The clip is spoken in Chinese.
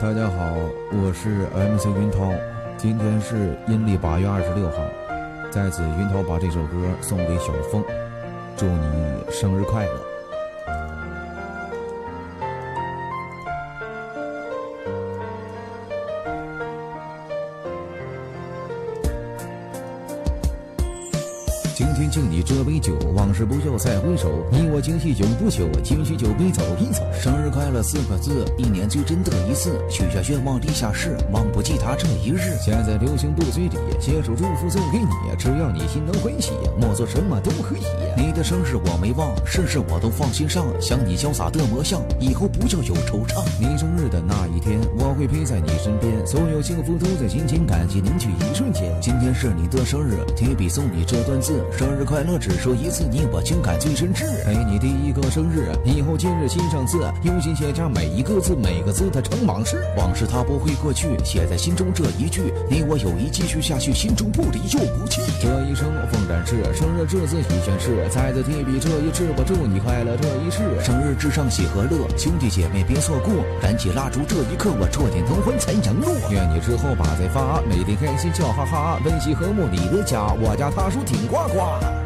大家好，我是 MC 云涛，今天是阴历八月二十六号，在此云涛把这首歌送给小凤，祝你生日快乐。今天敬你这杯酒，往事不要再回首，你我今夕永不朽，今夕酒杯走一走。生日快乐四个字，一年最真的一次，许下愿望立下誓，忘不记他这一日。现在流行不随礼，写首祝福送给你，只要你心能欢喜，莫做什么都可以。你的生日我没忘，事事我都放心上，想你潇洒的模样，以后不要有惆怅。你生日的那一天，我会陪在你身边，所有幸福都在心间，感激凝聚一瞬间。今天是你的生日，提笔送你这段字。生日快乐，只说一次，你我情感最真挚。陪你第一个生日，以后今日心上字，用心写下每一个字，每个字它成往事。往事它不会过去，写在心中这一句，你我友谊继续下去，心中不离又不弃。这一生风展翅，生日这次已宣誓，在此提笔这一次，我祝你快乐这一世。生日至上喜和乐，兄弟姐妹别错过，燃起蜡烛这一刻，我触点头昏才扬落。愿你之后把再发，每天开心笑哈哈，温馨和睦你的家，我家大叔挺呱呱。